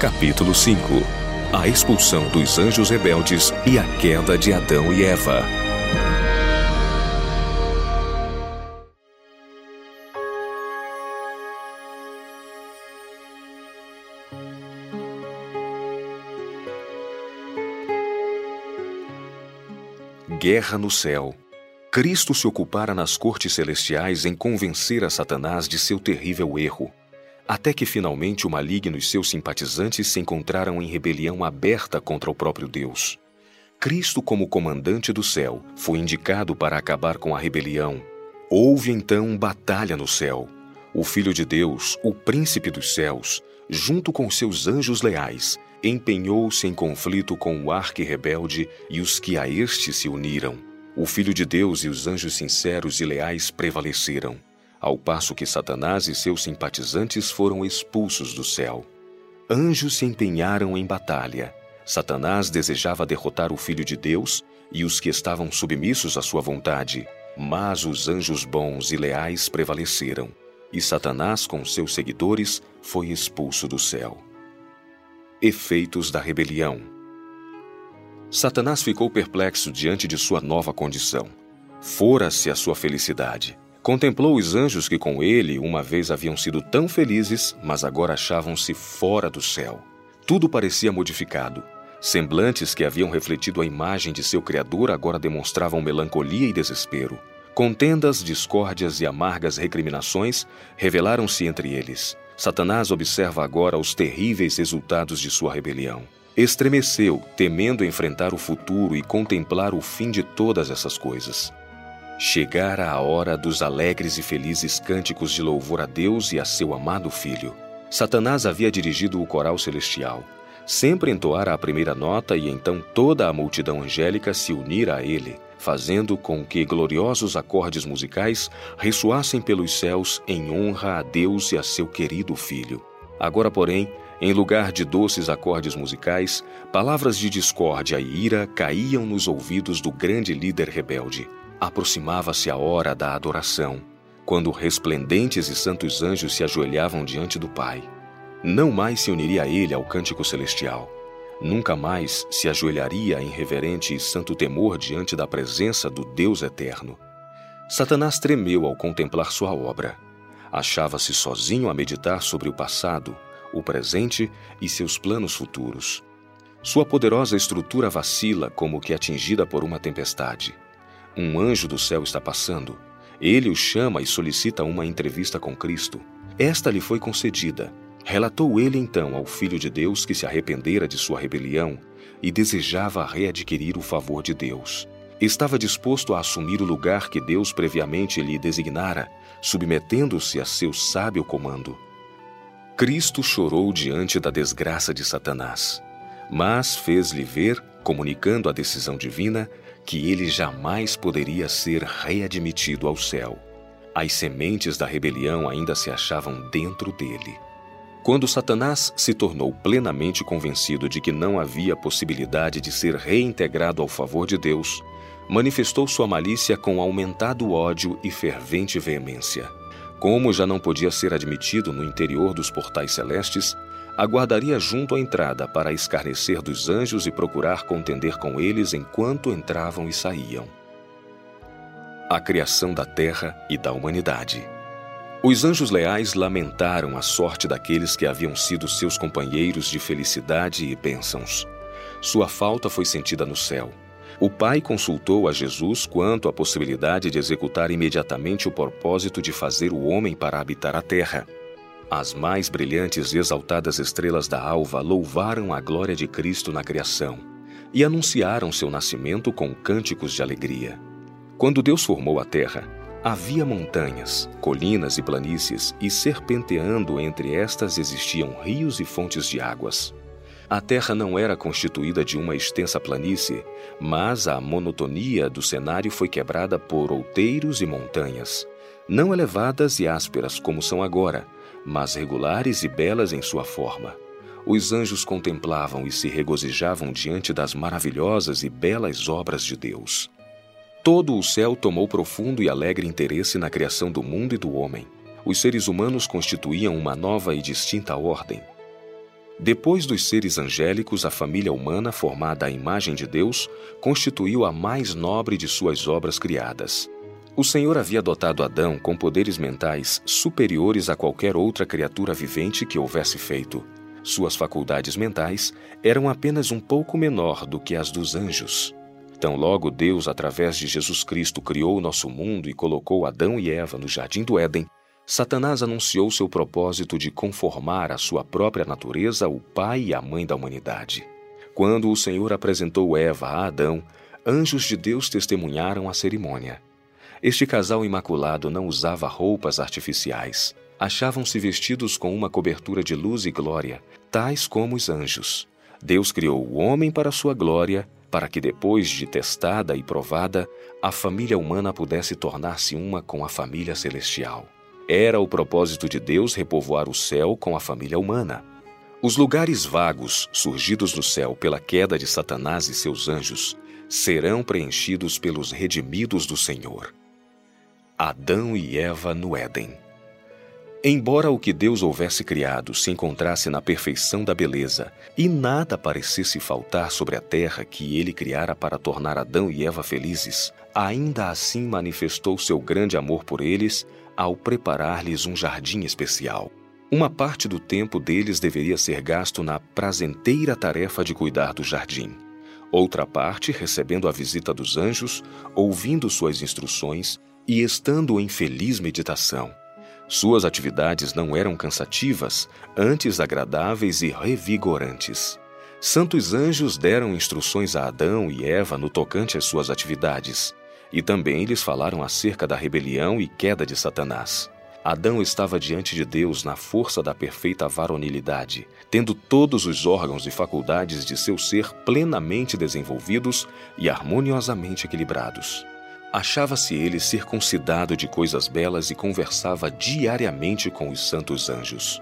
Capítulo 5 A expulsão dos anjos rebeldes e a queda de Adão e Eva. Guerra no céu. Cristo se ocupara nas cortes celestiais em convencer a Satanás de seu terrível erro até que finalmente o maligno e seus simpatizantes se encontraram em rebelião aberta contra o próprio Deus. Cristo, como comandante do céu, foi indicado para acabar com a rebelião. Houve então batalha no céu. O Filho de Deus, o Príncipe dos céus, junto com seus anjos leais, empenhou-se em conflito com o arque-rebelde e os que a este se uniram. O Filho de Deus e os anjos sinceros e leais prevaleceram ao passo que Satanás e seus simpatizantes foram expulsos do céu. Anjos se empenharam em batalha. Satanás desejava derrotar o Filho de Deus e os que estavam submissos à sua vontade, mas os anjos bons e leais prevaleceram, e Satanás, com seus seguidores, foi expulso do céu. Efeitos da rebelião. Satanás ficou perplexo diante de sua nova condição. Fora-se a sua felicidade Contemplou os anjos que com ele uma vez haviam sido tão felizes, mas agora achavam-se fora do céu. Tudo parecia modificado. Semblantes que haviam refletido a imagem de seu Criador agora demonstravam melancolia e desespero. Contendas, discórdias e amargas recriminações revelaram-se entre eles. Satanás observa agora os terríveis resultados de sua rebelião. Estremeceu, temendo enfrentar o futuro e contemplar o fim de todas essas coisas. Chegara a hora dos alegres e felizes cânticos de louvor a Deus e a seu amado Filho. Satanás havia dirigido o coral celestial. Sempre entoara a primeira nota e então toda a multidão angélica se unira a ele, fazendo com que gloriosos acordes musicais ressoassem pelos céus em honra a Deus e a seu querido Filho. Agora, porém, em lugar de doces acordes musicais, palavras de discórdia e ira caíam nos ouvidos do grande líder rebelde. Aproximava-se a hora da adoração, quando resplendentes e santos anjos se ajoelhavam diante do Pai. Não mais se uniria ele ao cântico celestial. Nunca mais se ajoelharia em reverente e santo temor diante da presença do Deus eterno. Satanás tremeu ao contemplar sua obra. Achava-se sozinho a meditar sobre o passado, o presente e seus planos futuros. Sua poderosa estrutura vacila como que atingida por uma tempestade. Um anjo do céu está passando. Ele o chama e solicita uma entrevista com Cristo. Esta lhe foi concedida. Relatou ele então ao Filho de Deus que se arrependera de sua rebelião e desejava readquirir o favor de Deus. Estava disposto a assumir o lugar que Deus previamente lhe designara, submetendo-se a seu sábio comando. Cristo chorou diante da desgraça de Satanás, mas fez-lhe ver, comunicando a decisão divina, que ele jamais poderia ser readmitido ao céu. As sementes da rebelião ainda se achavam dentro dele. Quando Satanás se tornou plenamente convencido de que não havia possibilidade de ser reintegrado ao favor de Deus, manifestou sua malícia com aumentado ódio e fervente veemência. Como já não podia ser admitido no interior dos portais celestes, aguardaria junto à entrada para escarnecer dos anjos e procurar contender com eles enquanto entravam e saíam. A criação da terra e da humanidade. Os anjos leais lamentaram a sorte daqueles que haviam sido seus companheiros de felicidade e bênçãos. Sua falta foi sentida no céu. O Pai consultou a Jesus quanto à possibilidade de executar imediatamente o propósito de fazer o homem para habitar a terra. As mais brilhantes e exaltadas estrelas da alva louvaram a glória de Cristo na criação e anunciaram seu nascimento com cânticos de alegria. Quando Deus formou a terra, havia montanhas, colinas e planícies, e serpenteando entre estas existiam rios e fontes de águas. A terra não era constituída de uma extensa planície, mas a monotonia do cenário foi quebrada por outeiros e montanhas, não elevadas e ásperas como são agora, mas regulares e belas em sua forma. Os anjos contemplavam e se regozijavam diante das maravilhosas e belas obras de Deus. Todo o céu tomou profundo e alegre interesse na criação do mundo e do homem. Os seres humanos constituíam uma nova e distinta ordem. Depois dos seres angélicos, a família humana, formada à imagem de Deus, constituiu a mais nobre de suas obras criadas. O Senhor havia dotado Adão com poderes mentais superiores a qualquer outra criatura vivente que houvesse feito. Suas faculdades mentais eram apenas um pouco menor do que as dos anjos. Tão logo Deus, através de Jesus Cristo, criou o nosso mundo e colocou Adão e Eva no jardim do Éden, Satanás anunciou seu propósito de conformar à sua própria natureza o pai e a mãe da humanidade. Quando o Senhor apresentou Eva a Adão, anjos de Deus testemunharam a cerimônia. Este casal imaculado não usava roupas artificiais. Achavam-se vestidos com uma cobertura de luz e glória, tais como os anjos. Deus criou o homem para sua glória, para que depois de testada e provada, a família humana pudesse tornar-se uma com a família celestial. Era o propósito de Deus repovoar o céu com a família humana. Os lugares vagos, surgidos no céu pela queda de Satanás e seus anjos, serão preenchidos pelos redimidos do Senhor. Adão e Eva no Éden. Embora o que Deus houvesse criado se encontrasse na perfeição da beleza e nada parecesse faltar sobre a terra que ele criara para tornar Adão e Eva felizes, ainda assim manifestou seu grande amor por eles ao preparar-lhes um jardim especial. Uma parte do tempo deles deveria ser gasto na prazenteira tarefa de cuidar do jardim. Outra parte recebendo a visita dos anjos, ouvindo suas instruções e estando em feliz meditação. Suas atividades não eram cansativas, antes agradáveis e revigorantes. Santos anjos deram instruções a Adão e Eva no tocante às suas atividades. E também lhes falaram acerca da rebelião e queda de Satanás. Adão estava diante de Deus na força da perfeita varonilidade, tendo todos os órgãos e faculdades de seu ser plenamente desenvolvidos e harmoniosamente equilibrados. Achava-se ele circuncidado de coisas belas e conversava diariamente com os santos anjos.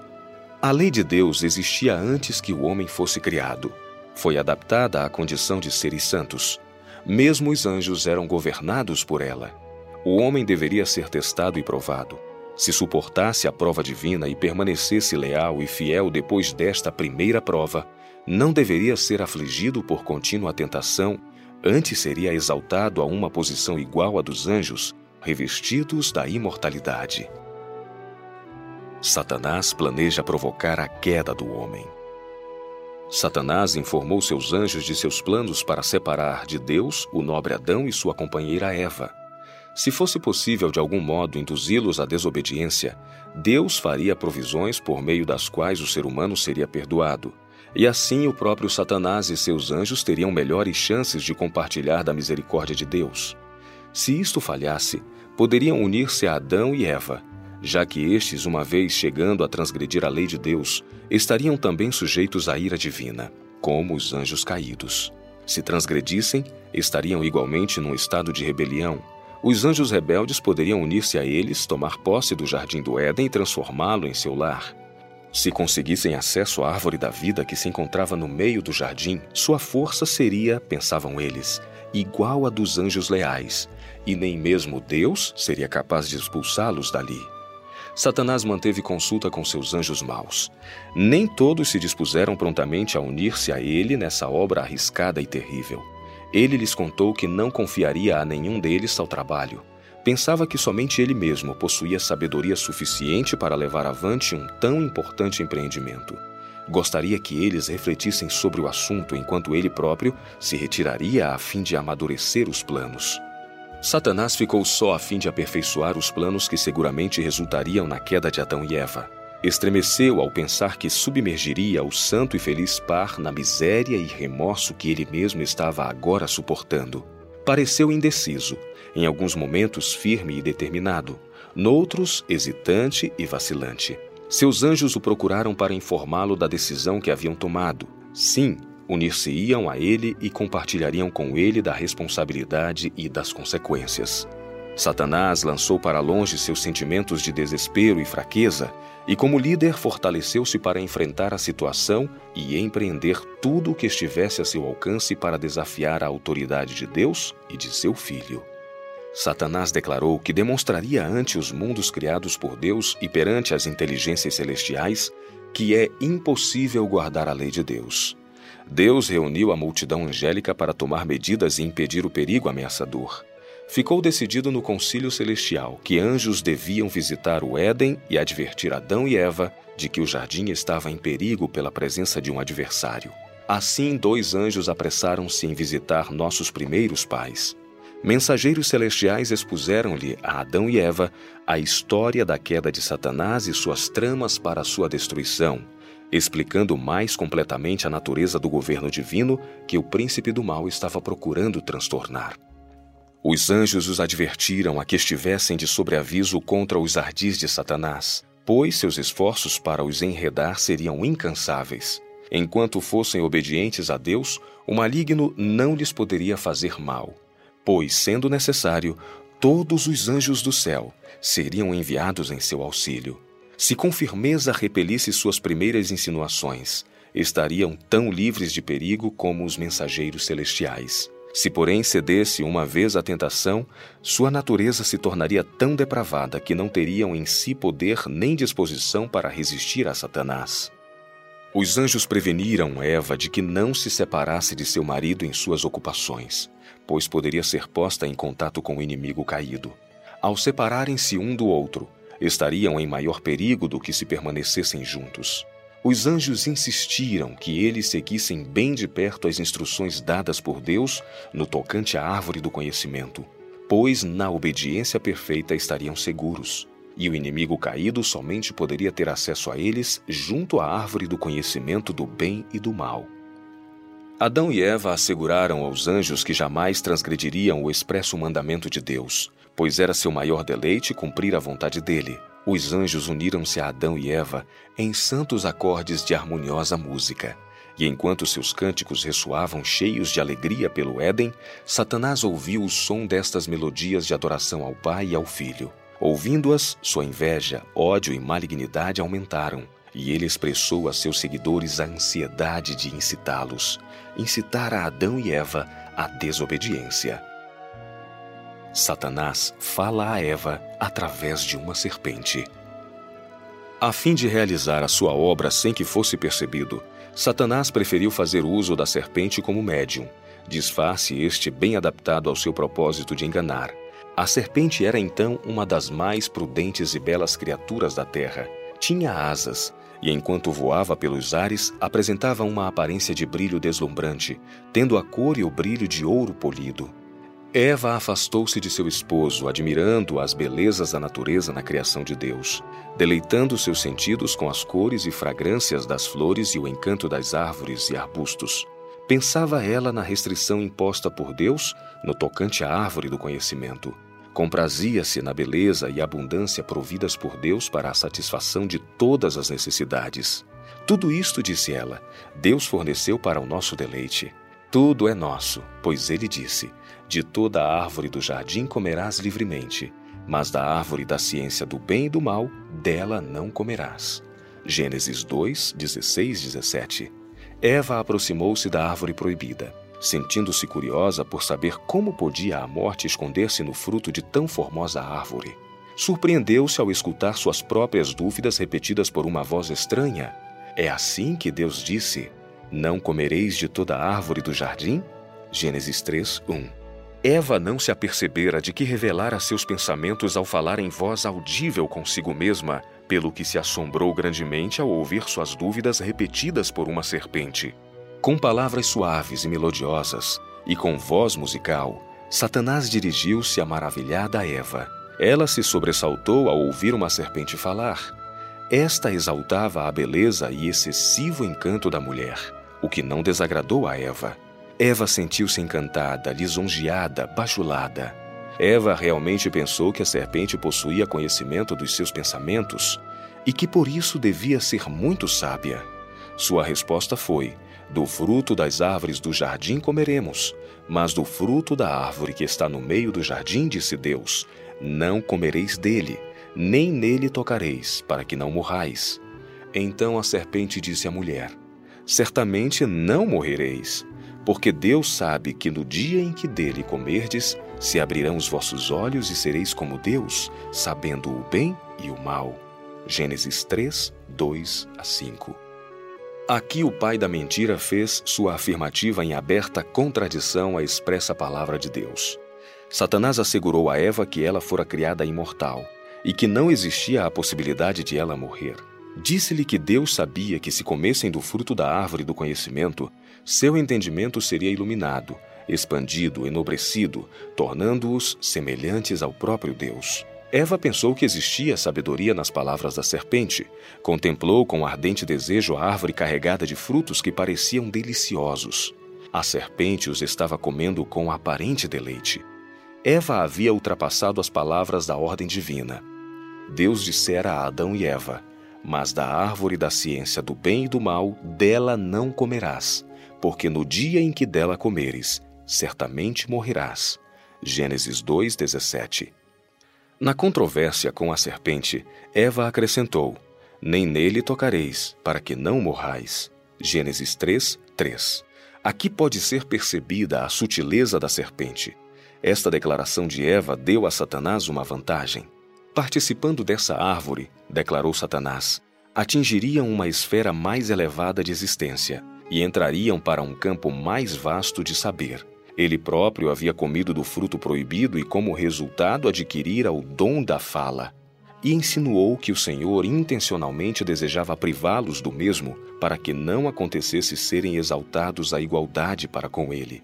A lei de Deus existia antes que o homem fosse criado. Foi adaptada à condição de seres santos. Mesmo os anjos eram governados por ela. O homem deveria ser testado e provado. Se suportasse a prova divina e permanecesse leal e fiel depois desta primeira prova, não deveria ser afligido por contínua tentação, antes seria exaltado a uma posição igual à dos anjos, revestidos da imortalidade. Satanás planeja provocar a queda do homem. Satanás informou seus anjos de seus planos para separar de Deus o nobre Adão e sua companheira Eva. Se fosse possível de algum modo induzi-los à desobediência, Deus faria provisões por meio das quais o ser humano seria perdoado. E assim o próprio Satanás e seus anjos teriam melhores chances de compartilhar da misericórdia de Deus. Se isto falhasse, poderiam unir-se a Adão e Eva já que estes, uma vez chegando a transgredir a lei de Deus, estariam também sujeitos à ira divina, como os anjos caídos. Se transgredissem, estariam igualmente num estado de rebelião. Os anjos rebeldes poderiam unir-se a eles, tomar posse do jardim do Éden e transformá-lo em seu lar. Se conseguissem acesso à árvore da vida que se encontrava no meio do jardim, sua força seria, pensavam eles, igual a dos anjos leais, e nem mesmo Deus seria capaz de expulsá-los dali. Satanás manteve consulta com seus anjos maus. Nem todos se dispuseram prontamente a unir-se a ele nessa obra arriscada e terrível. Ele lhes contou que não confiaria a nenhum deles tal trabalho. Pensava que somente ele mesmo possuía sabedoria suficiente para levar avante um tão importante empreendimento. Gostaria que eles refletissem sobre o assunto enquanto ele próprio se retiraria a fim de amadurecer os planos. Satanás ficou só a fim de aperfeiçoar os planos que seguramente resultariam na queda de Adão e Eva. Estremeceu ao pensar que submergiria o santo e feliz par na miséria e remorso que ele mesmo estava agora suportando. Pareceu indeciso, em alguns momentos firme e determinado, noutros hesitante e vacilante. Seus anjos o procuraram para informá-lo da decisão que haviam tomado. Sim, unir-se-iam a ele e compartilhariam com ele da responsabilidade e das consequências. Satanás lançou para longe seus sentimentos de desespero e fraqueza e, como líder, fortaleceu-se para enfrentar a situação e empreender tudo o que estivesse a seu alcance para desafiar a autoridade de Deus e de seu filho. Satanás declarou que demonstraria ante os mundos criados por Deus e perante as inteligências celestiais que é impossível guardar a lei de Deus. Deus reuniu a multidão angélica para tomar medidas e impedir o perigo ameaçador. Ficou decidido no concílio celestial que anjos deviam visitar o Éden e advertir Adão e Eva de que o jardim estava em perigo pela presença de um adversário. Assim, dois anjos apressaram-se em visitar nossos primeiros pais. Mensageiros celestiais expuseram-lhe a Adão e Eva a história da queda de Satanás e suas tramas para sua destruição, explicando mais completamente a natureza do governo divino que o príncipe do mal estava procurando transtornar. Os anjos os advertiram a que estivessem de sobreaviso contra os ardis de Satanás, pois seus esforços para os enredar seriam incansáveis. Enquanto fossem obedientes a Deus, o maligno não lhes poderia fazer mal, pois, sendo necessário, todos os anjos do céu seriam enviados em seu auxílio. Se com firmeza repelisse suas primeiras insinuações, estariam tão livres de perigo como os mensageiros celestiais. Se, porém, cedesse uma vez à tentação, sua natureza se tornaria tão depravada que não teriam em si poder nem disposição para resistir a Satanás. Os anjos preveniram Eva de que não se separasse de seu marido em suas ocupações, pois poderia ser posta em contato com o inimigo caído. Ao separarem-se um do outro, estariam em maior perigo do que se permanecessem juntos. Os anjos insistiram que eles seguissem bem de perto as instruções dadas por Deus no tocante à árvore do conhecimento, pois na obediência perfeita estariam seguros, e o inimigo caído somente poderia ter acesso a eles junto à árvore do conhecimento do bem e do mal. Adão e Eva asseguraram aos anjos que jamais transgrediriam o expresso mandamento de Deus, pois era seu maior deleite cumprir a vontade dele. Os anjos uniram-se a Adão e Eva em santos acordes de harmoniosa música. E enquanto seus cânticos ressoavam cheios de alegria pelo Éden, Satanás ouviu o som destas melodias de adoração ao Pai e ao Filho. Ouvindo-as, sua inveja, ódio e malignidade aumentaram, e ele expressou a seus seguidores a ansiedade de incitá-los, incitar a Adão e Eva à desobediência. Satanás fala a Eva através de uma serpente. A fim de realizar a sua obra sem que fosse percebido, Satanás preferiu fazer uso da serpente como médium, disfarce este bem adaptado ao seu propósito de enganar. A serpente era então uma das mais prudentes e belas criaturas da terra. Tinha asas, e enquanto voava pelos ares, apresentava uma aparência de brilho deslumbrante, tendo a cor e o brilho de ouro polido. Eva afastou-se de seu esposo, admirando as belezas da natureza na criação de Deus, deleitando seus sentidos com as cores e fragrâncias das flores e o encanto das árvores e arbustos. Pensava ela na restrição imposta por Deus no tocante à árvore do conhecimento. Comprazia-se na beleza e abundância providas por Deus para a satisfação de todas as necessidades. Tudo isto, disse ela, Deus forneceu para o nosso deleite. Tudo é nosso, pois ele disse: De toda a árvore do jardim comerás livremente, mas da árvore da ciência do bem e do mal, dela não comerás. Gênesis 2, 16, 17. Eva aproximou-se da árvore proibida, sentindo-se curiosa por saber como podia a morte esconder-se no fruto de tão formosa árvore. Surpreendeu-se ao escutar suas próprias dúvidas repetidas por uma voz estranha. É assim que Deus disse: não comereis de toda árvore do jardim? Gênesis 3, 1. Eva não se apercebera de que revelara seus pensamentos ao falar em voz audível consigo mesma, pelo que se assombrou grandemente ao ouvir suas dúvidas repetidas por uma serpente. Com palavras suaves e melodiosas, e com voz musical, Satanás dirigiu-se à maravilhada Eva. Ela se sobressaltou ao ouvir uma serpente falar. Esta exaltava a beleza e excessivo encanto da mulher o que não desagradou a Eva. Eva sentiu-se encantada, lisonjeada, bajulada. Eva realmente pensou que a serpente possuía conhecimento dos seus pensamentos e que por isso devia ser muito sábia. Sua resposta foi: Do fruto das árvores do jardim comeremos, mas do fruto da árvore que está no meio do jardim, disse Deus, não comereis dele, nem nele tocareis, para que não morrais. Então a serpente disse à mulher: certamente não morrereis, porque Deus sabe que no dia em que dele comerdes, se abrirão os vossos olhos e sereis como Deus, sabendo o bem e o mal. Gênesis 3, 2 a 5. Aqui o pai da mentira fez sua afirmativa em aberta contradição à expressa palavra de Deus. Satanás assegurou a Eva que ela fora criada imortal e que não existia a possibilidade de ela morrer. Disse-lhe que Deus sabia que se comessem do fruto da árvore do conhecimento, seu entendimento seria iluminado, expandido, enobrecido, tornando-os semelhantes ao próprio Deus. Eva pensou que existia sabedoria nas palavras da serpente. Contemplou com ardente desejo a árvore carregada de frutos que pareciam deliciosos. A serpente os estava comendo com aparente deleite. Eva havia ultrapassado as palavras da ordem divina. Deus dissera a Adão e Eva: Mas da árvore da ciência do bem e do mal, dela não comerás, porque no dia em que dela comeres, certamente morrerás. Gênesis 2:17. Na controvérsia com a serpente, Eva acrescentou: Nem nele tocareis, para que não morrais. Gênesis 3, 3. Aqui pode ser percebida a sutileza da serpente. Esta declaração de Eva deu a Satanás uma vantagem. Participando dessa árvore, declarou Satanás, atingiriam uma esfera mais elevada de existência e entrariam para um campo mais vasto de saber. Ele próprio havia comido do fruto proibido e, como resultado, adquirira o dom da fala. E insinuou que o Senhor intencionalmente desejava privá-los do mesmo para que não acontecesse serem exaltados à igualdade para com ele.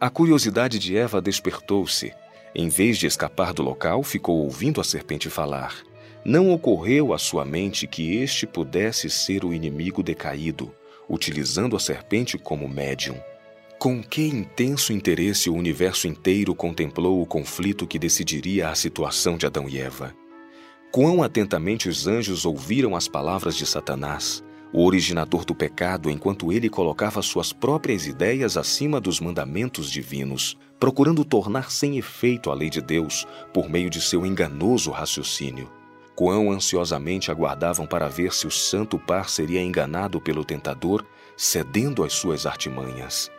A curiosidade de Eva despertou-se. Em vez de escapar do local, ficou ouvindo a serpente falar. Não ocorreu à sua mente que este pudesse ser o inimigo decaído, utilizando a serpente como médium. Com que intenso interesse o universo inteiro contemplou o conflito que decidiria a situação de Adão e Eva. Quão atentamente os anjos ouviram as palavras de Satanás, o originador do pecado, enquanto ele colocava suas próprias ideias acima dos mandamentos divinos, procurando tornar sem efeito a lei de Deus por meio de seu enganoso raciocínio. Quão ansiosamente aguardavam para ver se o santo par seria enganado pelo tentador, cedendo às suas artimanhas.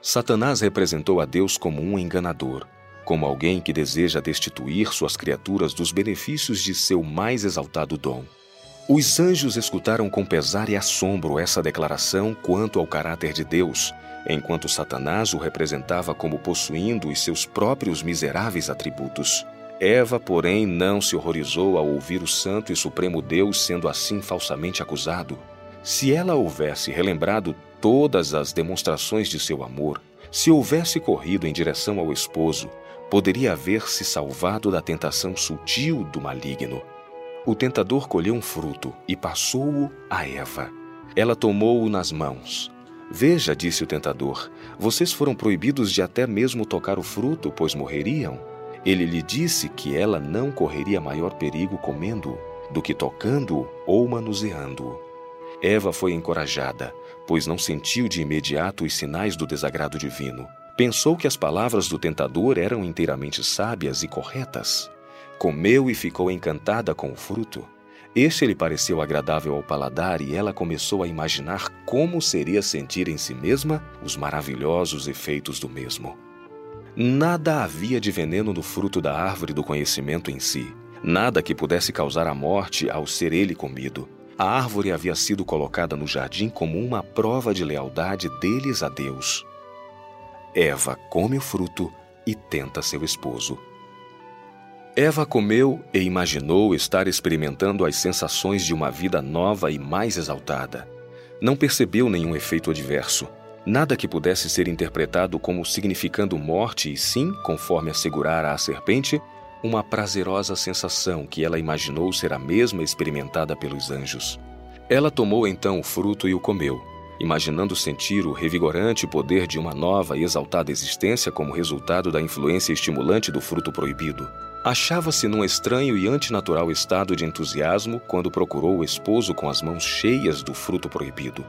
Satanás representou a Deus como um enganador, como alguém que deseja destituir suas criaturas dos benefícios de seu mais exaltado dom. Os anjos escutaram com pesar e assombro essa declaração quanto ao caráter de Deus, enquanto Satanás o representava como possuindo os seus próprios miseráveis atributos. Eva, porém, não se horrorizou ao ouvir o Santo e Supremo Deus sendo assim falsamente acusado. Se ela houvesse relembrado todas as demonstrações de seu amor, se houvesse corrido em direção ao esposo, poderia haver-se salvado da tentação sutil do maligno. O tentador colheu um fruto e passou-o a Eva. Ela tomou-o nas mãos. Veja, disse o tentador, vocês foram proibidos de até mesmo tocar o fruto, pois morreriam. Ele lhe disse que ela não correria maior perigo comendo-o do que tocando-o ou manuseando-o. Eva foi encorajada, pois não sentiu de imediato os sinais do desagrado divino. Pensou que as palavras do tentador eram inteiramente sábias e corretas. Comeu e ficou encantada com o fruto. Este lhe pareceu agradável ao paladar e ela começou a imaginar como seria sentir em si mesma os maravilhosos efeitos do mesmo. Nada havia de veneno no fruto da árvore do conhecimento em si, nada que pudesse causar a morte ao ser ele comido. A árvore havia sido colocada no jardim como uma prova de lealdade deles a Deus. Eva come o fruto e tenta seu esposo. Eva comeu e imaginou estar experimentando as sensações de uma vida nova e mais exaltada. Não percebeu nenhum efeito adverso, nada que pudesse ser interpretado como significando morte, e sim, conforme assegurara a serpente, uma prazerosa sensação que ela imaginou ser a mesma experimentada pelos anjos. Ela tomou então o fruto e o comeu, imaginando sentir o revigorante poder de uma nova e exaltada existência como resultado da influência estimulante do fruto proibido. Achava-se num estranho e antinatural estado de entusiasmo quando procurou o esposo com as mãos cheias do fruto proibido.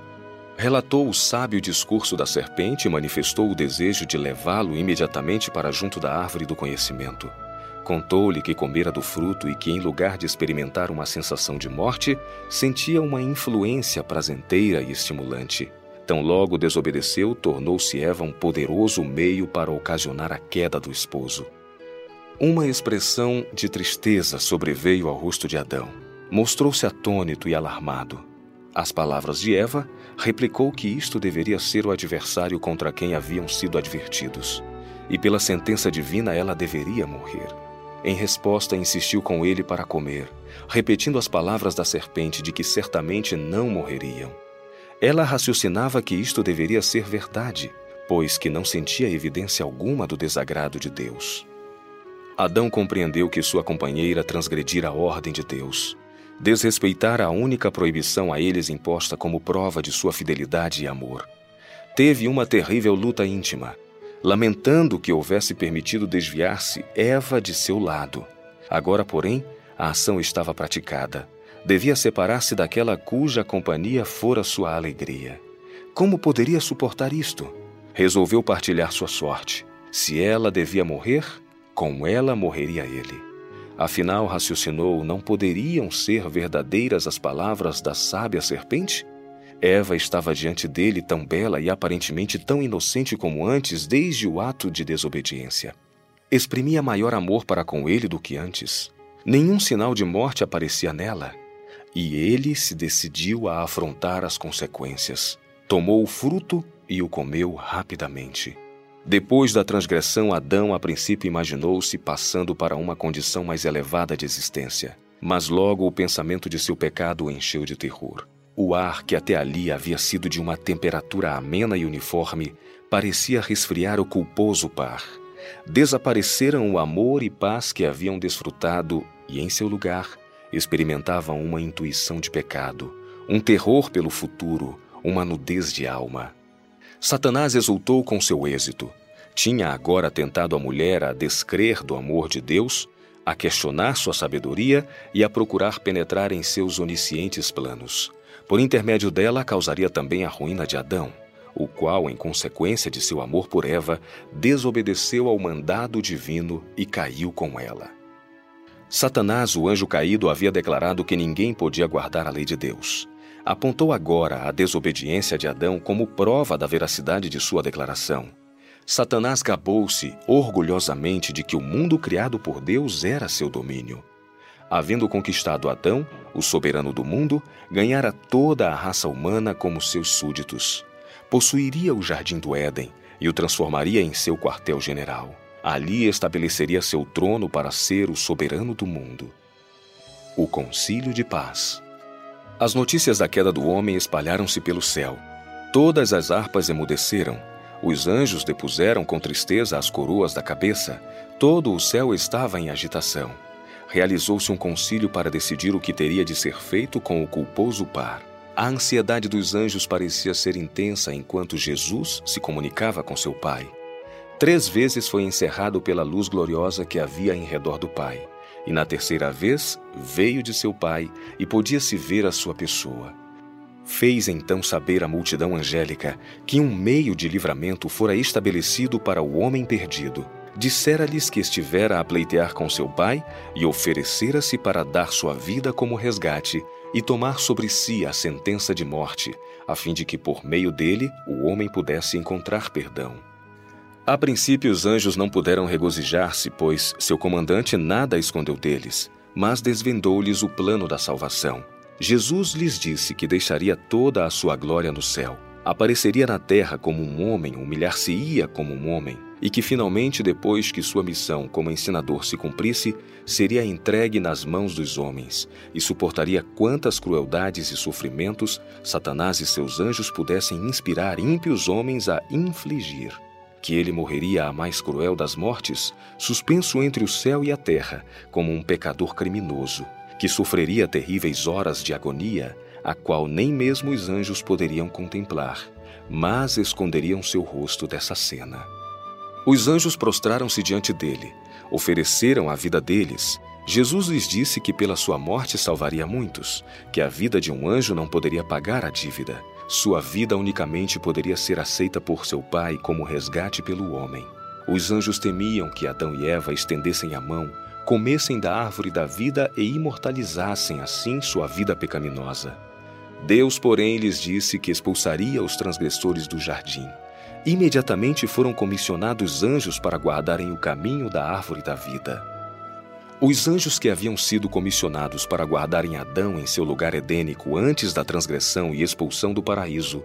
Relatou o sábio discurso da serpente e manifestou o desejo de levá-lo imediatamente para junto da árvore do conhecimento. Contou-lhe que comera do fruto e que, em lugar de experimentar uma sensação de morte, sentia uma influência prazenteira e estimulante. Tão logo desobedeceu, tornou-se Eva um poderoso meio para ocasionar a queda do esposo. Uma expressão de tristeza sobreveio ao rosto de Adão. mostrou-se atônito e alarmado. Às palavras de Eva, replicou que isto deveria ser o adversário contra quem haviam sido advertidos, e pela sentença divina ela deveria morrer. Em resposta, insistiu com ele para comer, repetindo as palavras da serpente de que certamente não morreriam. Ela raciocinava que isto deveria ser verdade, pois que não sentia evidência alguma do desagrado de Deus. Adão compreendeu que sua companheira transgredira a ordem de Deus, desrespeitara a única proibição a eles imposta como prova de sua fidelidade e amor. Teve uma terrível luta íntima, lamentando que houvesse permitido desviar-se Eva de seu lado. Agora, porém, a ação estava praticada. Devia separar-se daquela cuja companhia fora sua alegria. Como poderia suportar isto? Resolveu partilhar sua sorte. Se ela devia morrer, com ela morreria ele. Afinal, raciocinou, não poderiam ser verdadeiras as palavras da sábia serpente? Eva estava diante dele tão bela e aparentemente tão inocente como antes, desde o ato de desobediência. Exprimia maior amor para com ele do que antes. Nenhum sinal de morte aparecia nela. E ele se decidiu a afrontar as consequências. Tomou o fruto e o comeu rapidamente. Depois da transgressão, Adão a princípio imaginou-se passando para uma condição mais elevada de existência. Mas logo o pensamento de seu pecado o encheu de terror. O ar, que até ali havia sido de uma temperatura amena e uniforme, parecia resfriar o culposo par. Desapareceram o amor e paz que haviam desfrutado e, em seu lugar, experimentavam uma intuição de pecado, um terror pelo futuro, uma nudez de alma. Satanás exultou com seu êxito. Tinha agora tentado a mulher a descrer do amor de Deus, a questionar sua sabedoria e a procurar penetrar em seus oniscientes planos. Por intermédio dela, causaria também a ruína de Adão, o qual, em consequência de seu amor por Eva, desobedeceu ao mandado divino e caiu com ela. Satanás, o anjo caído, havia declarado que ninguém podia guardar a lei de Deus apontou agora a desobediência de Adão como prova da veracidade de sua declaração. Satanás gabou-se orgulhosamente de que o mundo criado por Deus era seu domínio. Havendo conquistado Adão, o soberano do mundo, ganhara toda a raça humana como seus súditos. Possuiria o jardim do Éden e o transformaria em seu quartel-general. Ali estabeleceria seu trono para ser o soberano do mundo. O Concílio de Paz as notícias da queda do homem espalharam-se pelo céu. Todas as harpas emudeceram. Os anjos depuseram com tristeza as coroas da cabeça. Todo o céu estava em agitação. Realizou-se um concílio para decidir o que teria de ser feito com o culposo par. A ansiedade dos anjos parecia ser intensa enquanto Jesus se comunicava com seu Pai. Três vezes foi encerrado pela luz gloriosa que havia em redor do Pai e na terceira vez veio de seu pai e podia-se ver a sua pessoa. Fez então saber à multidão angélica que um meio de livramento fora estabelecido para o homem perdido. Dissera-lhes que estivera a pleitear com seu pai e oferecera-se para dar sua vida como resgate e tomar sobre si a sentença de morte, a fim de que por meio dele o homem pudesse encontrar perdão. A princípio, os anjos não puderam regozijar-se, pois seu comandante nada escondeu deles, mas desvendou-lhes o plano da salvação. Jesus lhes disse que deixaria toda a sua glória no céu, apareceria na terra como um homem, humilhar-se-ia como um homem, e que finalmente, depois que sua missão como ensinador se cumprisse, seria entregue nas mãos dos homens e suportaria quantas crueldades e sofrimentos Satanás e seus anjos pudessem inspirar ímpios homens a infligir que ele morreria a mais cruel das mortes, suspenso entre o céu e a terra, como um pecador criminoso, que sofreria terríveis horas de agonia, a qual nem mesmo os anjos poderiam contemplar, mas esconderiam seu rosto dessa cena. Os anjos prostraram-se diante dele, ofereceram a vida deles. Jesus lhes disse que pela sua morte salvaria muitos, que a vida de um anjo não poderia pagar a dívida sua vida unicamente poderia ser aceita por seu pai como resgate pelo homem. Os anjos temiam que Adão e Eva estendessem a mão, comessem da árvore da vida e imortalizassem assim sua vida pecaminosa. Deus, porém, lhes disse que expulsaria os transgressores do jardim. Imediatamente foram comissionados anjos para guardarem o caminho da árvore da vida. Os anjos que haviam sido comissionados para guardarem Adão em seu lugar edênico antes da transgressão e expulsão do paraíso,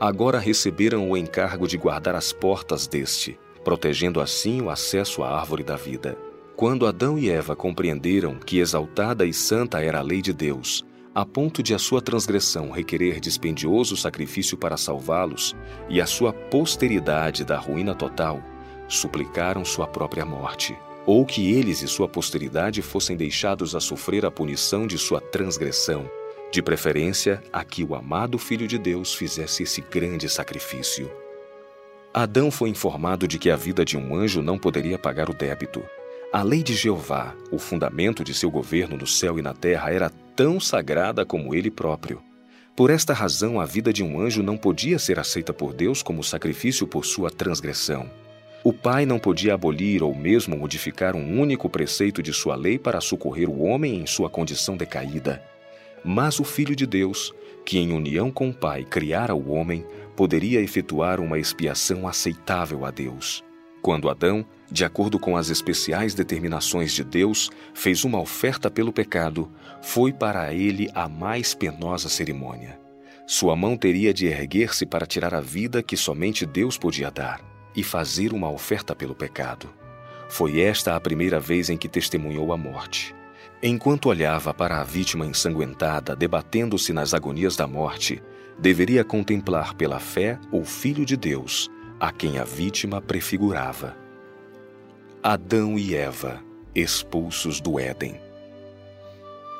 agora receberam o encargo de guardar as portas deste, protegendo assim o acesso à árvore da vida. Quando Adão e Eva compreenderam que exaltada e santa era a lei de Deus, a ponto de a sua transgressão requerer dispendioso sacrifício para salvá-los e a sua posteridade da ruína total, suplicaram sua própria morte, ou que eles e sua posteridade fossem deixados a sofrer a punição de sua transgressão, de preferência a que o amado Filho de Deus fizesse esse grande sacrifício. Adão foi informado de que a vida de um anjo não poderia pagar o débito. A lei de Jeová, o fundamento de seu governo no céu e na terra, era tão sagrada como ele próprio. Por esta razão, a vida de um anjo não podia ser aceita por Deus como sacrifício por sua transgressão. O Pai não podia abolir ou mesmo modificar um único preceito de sua lei para socorrer o homem em sua condição decaída. Mas o Filho de Deus, que em união com o Pai criara o homem, poderia efetuar uma expiação aceitável a Deus. Quando Adão, de acordo com as especiais determinações de Deus, fez uma oferta pelo pecado, foi para ele a mais penosa cerimônia. Sua mão teria de erguer-se para tirar a vida que somente Deus podia dar e fazer uma oferta pelo pecado. Foi esta a primeira vez em que testemunhou a morte. Enquanto olhava para a vítima ensanguentada debatendo-se nas agonias da morte, deveria contemplar pela fé o Filho de Deus, a quem a vítima prefigurava. Adão e Eva, expulsos do Éden.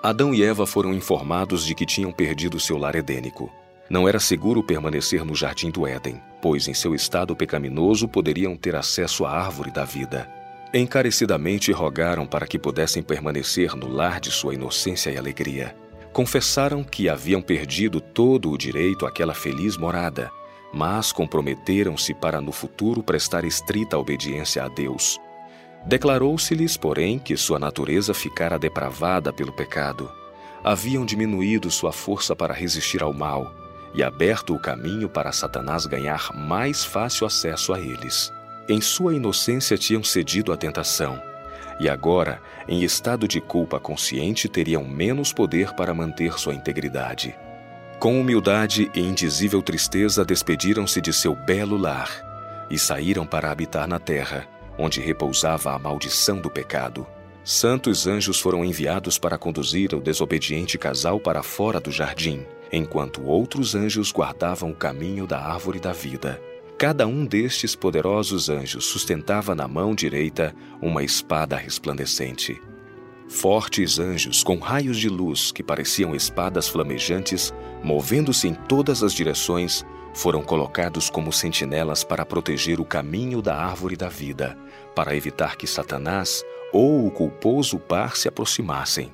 Adão e Eva foram informados de que tinham perdido seu lar edênico. Não era seguro permanecer no jardim do Éden, pois em seu estado pecaminoso poderiam ter acesso à árvore da vida. Encarecidamente rogaram para que pudessem permanecer no lar de sua inocência e alegria. Confessaram que haviam perdido todo o direito àquela feliz morada mas comprometeram-se para no futuro prestar estrita obediência a Deus. Declarou-se-lhes, porém, que sua natureza ficara depravada pelo pecado. Haviam diminuído sua força para resistir ao mal e aberto o caminho para Satanás ganhar mais fácil acesso a eles. Em sua inocência tinham cedido à tentação, e agora, em estado de culpa consciente, teriam menos poder para manter sua integridade. Com humildade e indizível tristeza, despediram-se de seu belo lar e saíram para habitar na terra, onde repousava a maldição do pecado. Santos anjos foram enviados para conduzir o desobediente casal para fora do jardim, enquanto outros anjos guardavam o caminho da árvore da vida. Cada um destes poderosos anjos sustentava na mão direita uma espada resplandecente. Fortes anjos com raios de luz que pareciam espadas flamejantes, movendo-se em todas as direções, foram colocados como sentinelas para proteger o caminho da árvore da vida, para evitar que Satanás ou o culposo par se aproximassem.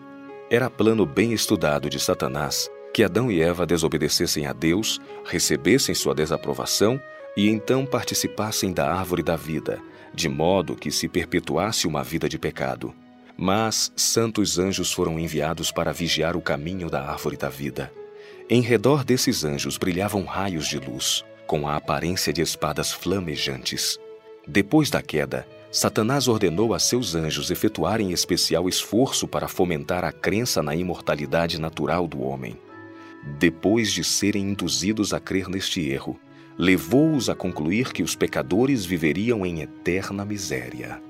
Era plano bem estudado de Satanás que Adão e Eva desobedecessem a Deus, recebessem sua desaprovação e então participassem da árvore da vida, de modo que se perpetuasse uma vida de pecado. Mas santos anjos foram enviados para vigiar o caminho da árvore da vida. Em redor desses anjos brilhavam raios de luz, com a aparência de espadas flamejantes. Depois da queda, Satanás ordenou a seus anjos efetuarem especial esforço para fomentar a crença na imortalidade natural do homem. Depois de serem induzidos a crer neste erro, levou-os a concluir que os pecadores viveriam em eterna miséria.